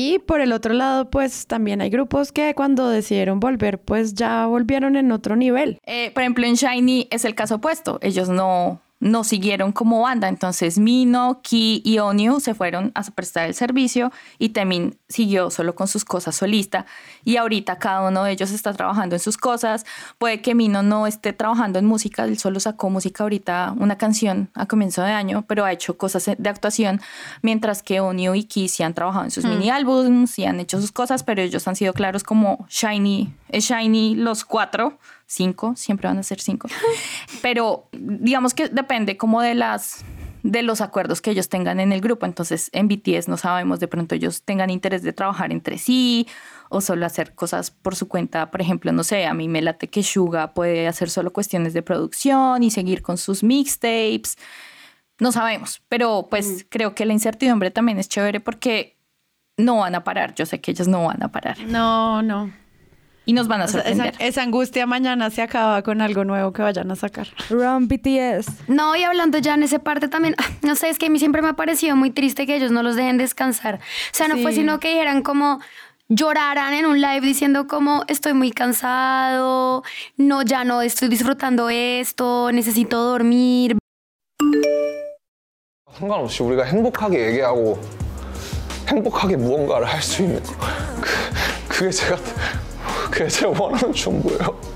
Y por el otro lado, pues también hay grupos que cuando decidieron volver, pues ya volvieron en otro nivel. Eh, por ejemplo, en Shiny es el caso opuesto. Ellos no, no siguieron como banda. Entonces Mino, Ki y Onyu se fueron a prestar el servicio y Temin siguió solo con sus cosas solista. Y ahorita cada uno de ellos está trabajando en sus cosas. Puede que Mino no esté trabajando en música, él solo sacó música ahorita, una canción a comienzo de año, pero ha hecho cosas de actuación, mientras que Onyu y Ki sí han trabajado en sus mm. mini álbums, y han hecho sus cosas, pero ellos han sido claros como Shiny, Shiny los cuatro cinco, siempre van a ser cinco. Pero digamos que depende como de las de los acuerdos que ellos tengan en el grupo. Entonces, en BTS no sabemos, de pronto ellos tengan interés de trabajar entre sí o solo hacer cosas por su cuenta. Por ejemplo, no sé, a mí me late que Suga puede hacer solo cuestiones de producción y seguir con sus mixtapes. No sabemos, pero pues mm. creo que la incertidumbre también es chévere porque no van a parar. Yo sé que ellos no van a parar. No, no y nos van a sorprender. esa, angustia mañana se acaba con algo nuevo que vayan a sacar. Run BTS. No, y hablando ya en esa parte también, ah, no sé, es que a mí siempre me ha parecido muy triste que ellos no los dejen descansar. O sea, no fue sino que dijeran como lloraran en un live diciendo como estoy muy cansado, no, ya no estoy disfrutando esto, necesito dormir. 상관없이 우리가 행복하게 얘기하고 행복하게 무언가를 할 수 있는 그게 제가 그게 제가 원하는 정보예요.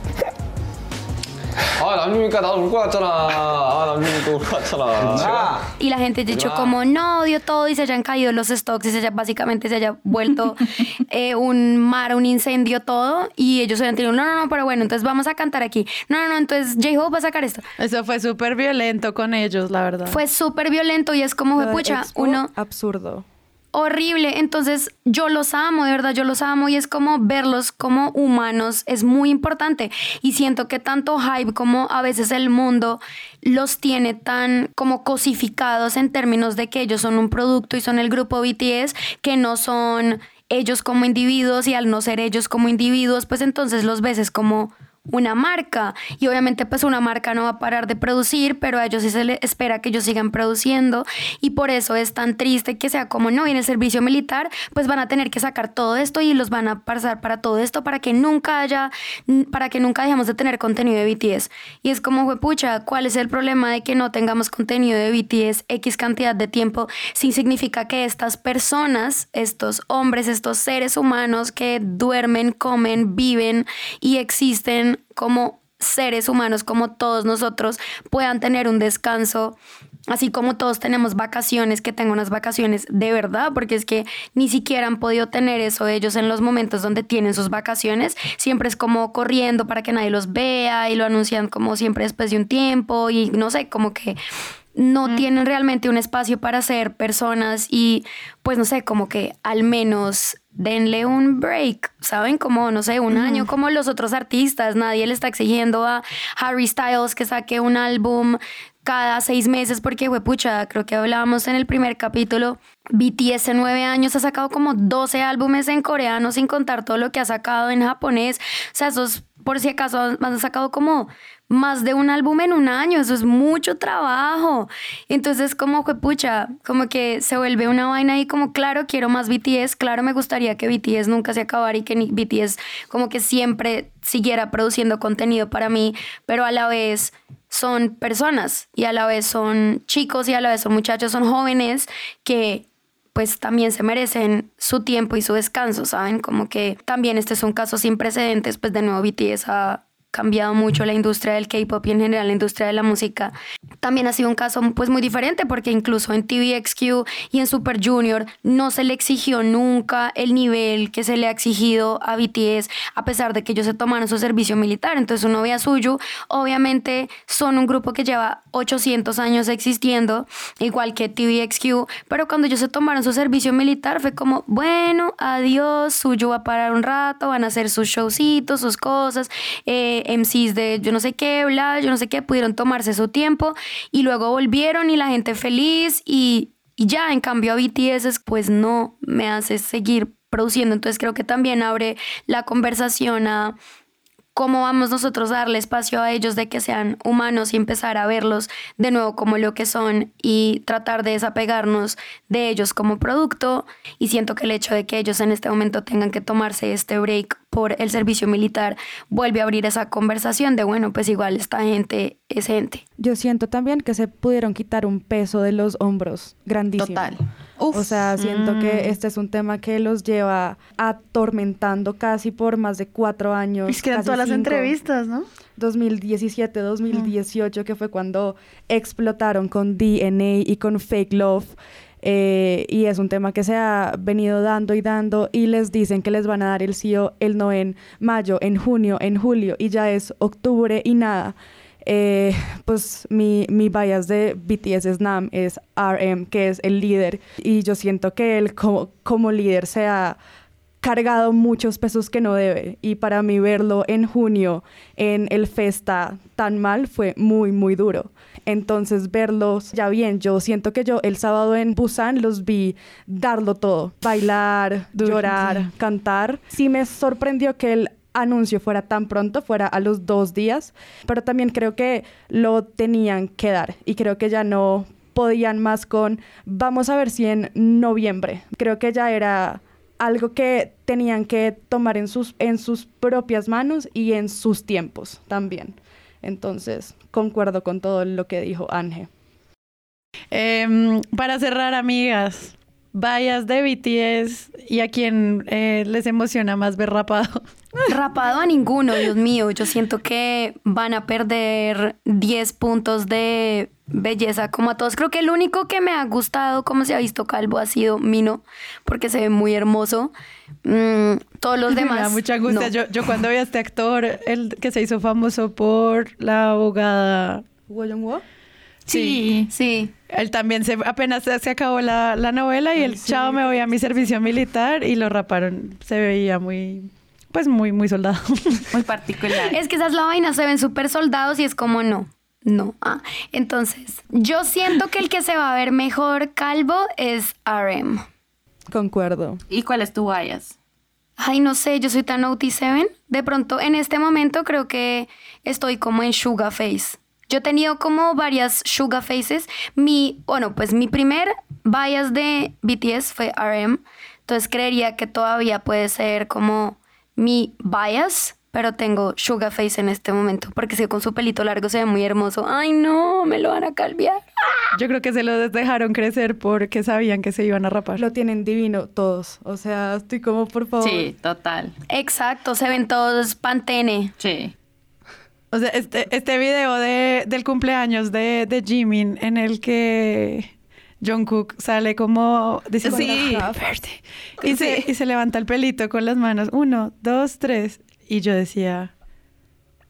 아 남주니까 나도 울것 같잖아. 아 남주니까 울것 같잖아. Y la gente ha dicho como no odio todo y se hayan caído los stocks y se haya, básicamente se haya vuelto eh, un mar, un incendio todo y ellos habían tenido no no no pero bueno entonces vamos a cantar aquí. No no no entonces J-Hope va a sacar esto. Eso fue súper violento con ellos la verdad. Fue súper violento y es como fue pucha uno absurdo horrible. Entonces yo los amo, de verdad, yo los amo y es como verlos como humanos es muy importante. Y siento que tanto Hype como a veces el mundo los tiene tan como cosificados en términos de que ellos son un producto y son el grupo BTS, que no son ellos como individuos y al no ser ellos como individuos, pues entonces los ves como una marca y obviamente pues una marca no va a parar de producir, pero a ellos sí se les espera que ellos sigan produciendo y por eso es tan triste que sea como no viene el servicio militar, pues van a tener que sacar todo esto y los van a pasar para todo esto para que nunca haya, para que nunca dejemos de tener contenido de BTS. Y es como, fue pucha, ¿cuál es el problema de que no tengamos contenido de BTS X cantidad de tiempo? Si significa que estas personas, estos hombres, estos seres humanos que duermen, comen, viven y existen como seres humanos, como todos nosotros, puedan tener un descanso, así como todos tenemos vacaciones, que tengan unas vacaciones de verdad, porque es que ni siquiera han podido tener eso ellos en los momentos donde tienen sus vacaciones, siempre es como corriendo para que nadie los vea y lo anuncian como siempre después de un tiempo y no sé, como que no tienen realmente un espacio para ser personas y pues no sé, como que al menos denle un break, ¿saben? Como, no sé, un año como los otros artistas, nadie le está exigiendo a Harry Styles que saque un álbum cada seis meses porque, pucha, creo que hablábamos en el primer capítulo, BTS en nueve años ha sacado como 12 álbumes en coreano sin contar todo lo que ha sacado en japonés, o sea, esos por si acaso han sacado como más de un álbum en un año, eso es mucho trabajo. Entonces, como que pucha, como que se vuelve una vaina y como, claro, quiero más BTS, claro, me gustaría que BTS nunca se acabara y que BTS como que siempre siguiera produciendo contenido para mí, pero a la vez son personas y a la vez son chicos y a la vez son muchachos, son jóvenes que pues también se merecen su tiempo y su descanso, ¿saben? Como que también este es un caso sin precedentes, pues de nuevo BTS ha cambiado mucho la industria del K-pop y en general la industria de la música. También ha sido un caso pues muy diferente porque incluso en TVXQ y en Super Junior no se le exigió nunca el nivel que se le ha exigido a BTS a pesar de que ellos se tomaron su servicio militar. Entonces uno ve a Suyu, obviamente son un grupo que lleva 800 años existiendo, igual que TVXQ, pero cuando ellos se tomaron su servicio militar fue como, bueno, adiós, Suyu va a parar un rato, van a hacer sus showcitos, sus cosas. Eh, MCs de yo no sé qué, bla, yo no sé qué, pudieron tomarse su tiempo y luego volvieron y la gente feliz y, y ya, en cambio a BTS pues no me hace seguir produciendo, entonces creo que también abre la conversación a cómo vamos nosotros a darle espacio a ellos de que sean humanos y empezar a verlos de nuevo como lo que son y tratar de desapegarnos de ellos como producto. Y siento que el hecho de que ellos en este momento tengan que tomarse este break por el servicio militar vuelve a abrir esa conversación de, bueno, pues igual esta gente es gente. Yo siento también que se pudieron quitar un peso de los hombros grandísimo. Total. O sea, siento que mm. este es un tema que los lleva atormentando casi por más de cuatro años. Es que eran todas las entrevistas, ¿no? 2017, 2018, que fue cuando explotaron con DNA y con Fake Love. Eh, y es un tema que se ha venido dando y dando y les dicen que les van a dar el CEO el no en mayo, en junio, en julio y ya es octubre y nada. Eh, pues mi, mi bias de BTS Snam es RM, que es el líder, y yo siento que él como, como líder se ha cargado muchos pesos que no debe. Y para mí verlo en junio en el Festa tan mal fue muy, muy duro. Entonces verlos ya bien, yo siento que yo el sábado en Busan los vi darlo todo, bailar, llorar, cantar. Sí me sorprendió que él anuncio fuera tan pronto, fuera a los dos días, pero también creo que lo tenían que dar y creo que ya no podían más con vamos a ver si en noviembre. Creo que ya era algo que tenían que tomar en sus, en sus propias manos y en sus tiempos también. Entonces, concuerdo con todo lo que dijo Ángel. Em, para cerrar, amigas, vayas de BTS y a quien eh, les emociona más ver rapado. Rapado a ninguno, Dios mío. Yo siento que van a perder 10 puntos de belleza como a todos. Creo que el único que me ha gustado como se ha visto calvo ha sido Mino, porque se ve muy hermoso. Mm, todos los demás. Me da mucha angustia. Yo, yo, cuando vi a este actor, el que se hizo famoso por la abogada. Sí, sí. Él también se, apenas se acabó la, la novela y el chavo me voy a mi servicio militar y lo raparon. Se veía muy, pues muy, muy soldado. Muy particular. Es que esas la vaina, se ven súper soldados y es como no. No. Ah, entonces, yo siento que el que se va a ver mejor calvo es RM. Concuerdo. ¿Y cuál es tu bias? Ay, no sé, yo soy tan OT7. De pronto, en este momento creo que estoy como en Sugar Face. Yo he tenido como varias sugar faces. Mi, bueno, pues mi primer bias de BTS fue RM. Entonces creería que todavía puede ser como mi bias, pero tengo sugar face en este momento porque si con su pelito largo se ve muy hermoso. Ay, no, me lo van a calviar. Yo creo que se lo dejaron crecer porque sabían que se iban a rapar. Lo tienen divino todos. O sea, estoy como, por favor. Sí, total. Exacto, se ven todos pantene. Sí. O sea, este, este video de, del cumpleaños de, de Jimin en el que Jungkook sale como dice sí. y, se, y se levanta el pelito con las manos. Uno, dos, tres. Y yo decía,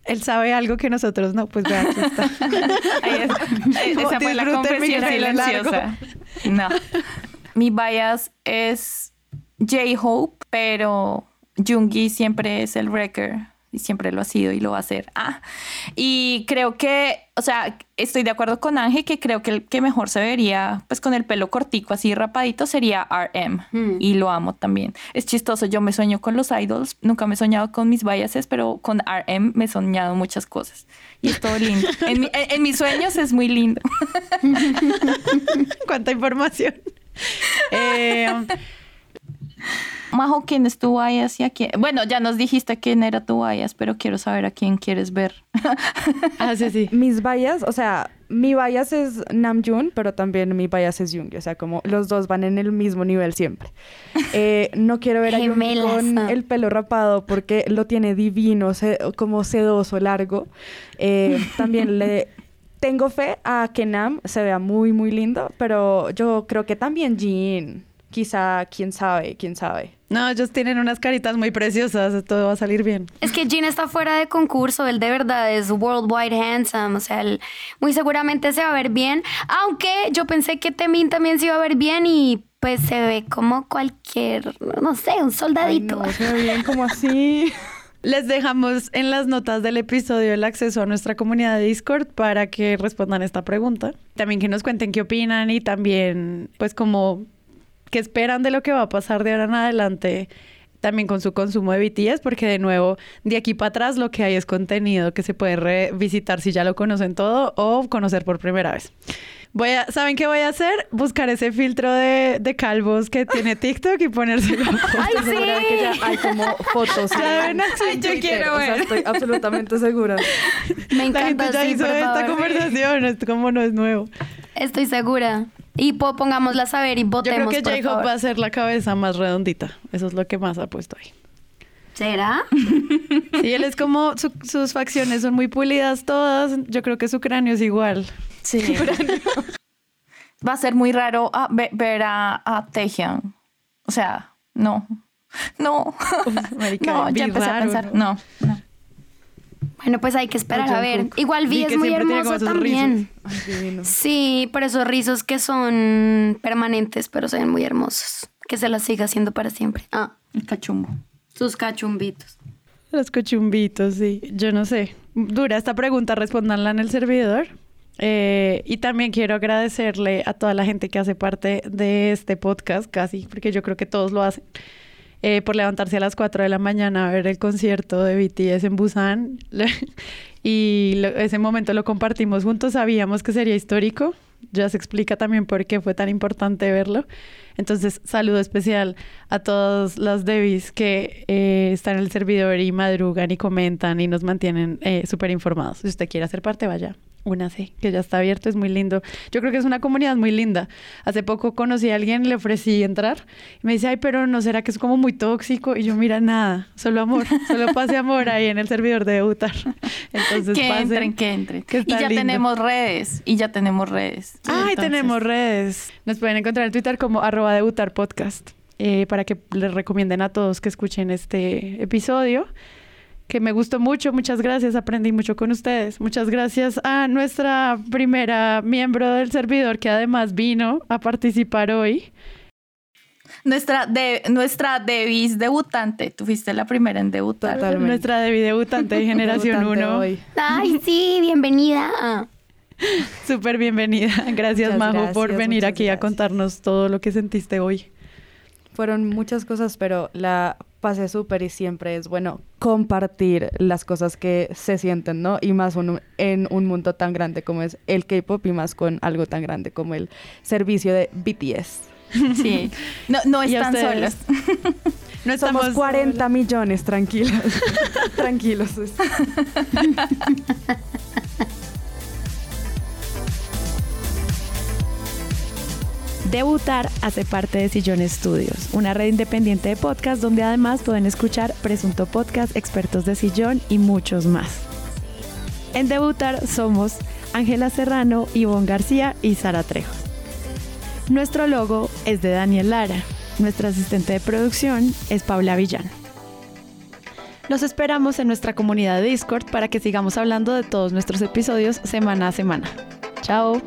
él sabe algo que nosotros no, pues vea, aquí está. Ahí es- esa fue la confesión silenciosa. No. Mi bias es J-Hope, pero Jungi siempre es el wrecker y siempre lo ha sido y lo va a ser. Ah, y creo que, o sea, estoy de acuerdo con Ángel que creo que el que mejor se vería, pues con el pelo cortico así rapadito, sería RM. Hmm. Y lo amo también. Es chistoso, yo me sueño con los idols, nunca me he soñado con mis biases, pero con RM me he soñado muchas cosas. Y es todo lindo. En, mi- en- en mis sueños es muy lindo. Cuánta información. Eh, Majo, ¿quién es tu bias y a quién? Bueno, ya nos dijiste quién era tu bias, pero quiero saber a quién quieres ver. ah, sí, sí. Mis bias, o sea, mi bias es Namjoon, pero también mi bias es Yoongi. O sea, como los dos van en el mismo nivel siempre. Eh, no quiero ver a Gemelas, con el pelo rapado porque lo tiene divino, se- como sedoso, largo. Eh, también le tengo fe a que Nam se vea muy, muy lindo, pero yo creo que también Jin. Quizá, quién sabe, quién sabe. No, ellos tienen unas caritas muy preciosas, todo va a salir bien. Es que Jin está fuera de concurso, él de verdad es worldwide handsome, o sea, él muy seguramente se va a ver bien, aunque yo pensé que Temin también se iba a ver bien y pues se ve como cualquier, no sé, un Ay, soldadito. no, se ve bien como así. Les dejamos en las notas del episodio el acceso a nuestra comunidad de Discord para que respondan esta pregunta. También que nos cuenten qué opinan y también, pues, como qué esperan de lo que va a pasar de ahora en adelante también con su consumo de BTS, porque de nuevo, de aquí para atrás lo que hay es contenido que se puede revisitar si ya lo conocen todo o conocer por primera vez. Voy a, ¿saben qué voy a hacer? Buscar ese filtro de, de calvos que tiene TikTok y ponérselo. ¡Ay, Estoy segura de que ya sí! hay como fotos. Ya en- ven, en yo quiero o sea, ver. estoy absolutamente segura. Me La gente encanta, ya sí, hizo esta favor. conversación, esto como no es nuevo. Estoy segura. Y po- pongámosla a saber y Yo votemos, creo que J-Hope va a ser la cabeza más redondita. Eso es lo que más ha puesto ahí. ¿Será? Sí, él es como, su- sus facciones son muy pulidas todas. Yo creo que su cráneo es igual. Sí. Va a ser muy raro ah, ve- ver a, a Taehyung. O sea, no. No. marica, no, ya empecé a pensar. ¿no? No, no. Bueno, pues hay que esperar a ver. Igual Vi Vi es muy hermoso también. Ay. Sí, por esos rizos que son permanentes, pero se ven muy hermosos. Que se las siga haciendo para siempre. Ah, El cachumbo. sus cachumbitos. Los cochumbitos, sí. Yo no sé. Dura esta pregunta, respondanla en el servidor. Eh, y también quiero agradecerle a toda la gente que hace parte de este podcast, casi, porque yo creo que todos lo hacen, eh, por levantarse a las 4 de la mañana a ver el concierto de BTS en Busan. y lo- ese momento lo compartimos juntos, sabíamos que sería histórico. Ya se explica también por qué fue tan importante verlo. Entonces, saludo especial a todas las Devis que eh, están en el servidor y madrugan y comentan y nos mantienen eh, súper informados. Si usted quiere hacer parte, vaya. Únase, que ya está abierto, es muy lindo. Yo creo que es una comunidad muy linda. Hace poco conocí a alguien, le ofrecí entrar y me dice, ay, pero ¿no será que es como muy tóxico? Y yo, mira, nada, solo amor, solo pase amor ahí en el servidor de debutar. Entonces, que pasen, entren, que entren. que y ya lindo. tenemos redes. Y ya tenemos redes. Ay, Entonces, tenemos redes. Nos pueden encontrar en Twitter como arroba debutar podcast eh, para que les recomienden a todos que escuchen este episodio. Que me gustó mucho, muchas gracias, aprendí mucho con ustedes. Muchas gracias a nuestra primera miembro del servidor que además vino a participar hoy. Nuestra, de, nuestra Devis debutante. Tú fuiste la primera en debutar. Totalmente. Nuestra Debbie debutante de generación Debutante 1. hoy. Ay, sí, bienvenida. Súper bienvenida. Gracias, Muchas Majo, por venir aquí a contarnos todo lo que sentiste hoy. Fueron muchas cosas, pero la pasé súper y siempre es bueno compartir las cosas que se sienten, ¿no? Y más un- en un mundo tan grande como es el K-pop y más con algo tan grande como el servicio de BTS. Sí. No, no están solas. No Somos estamos 40 millones, tranquilos. tranquilos. Debutar hace parte de Sillón Studios, una red independiente de podcast donde además pueden escuchar Presunto Podcast, Expertos de Sillón y muchos más. En Debutar somos Ángela Serrano, Ivonne García y Sara Trejos. Nuestro logo es de Daniel Lara. Nuestra asistente de producción es Paula Villano. Los esperamos en nuestra comunidad de Discord para que sigamos hablando de todos nuestros episodios semana a semana. Chao.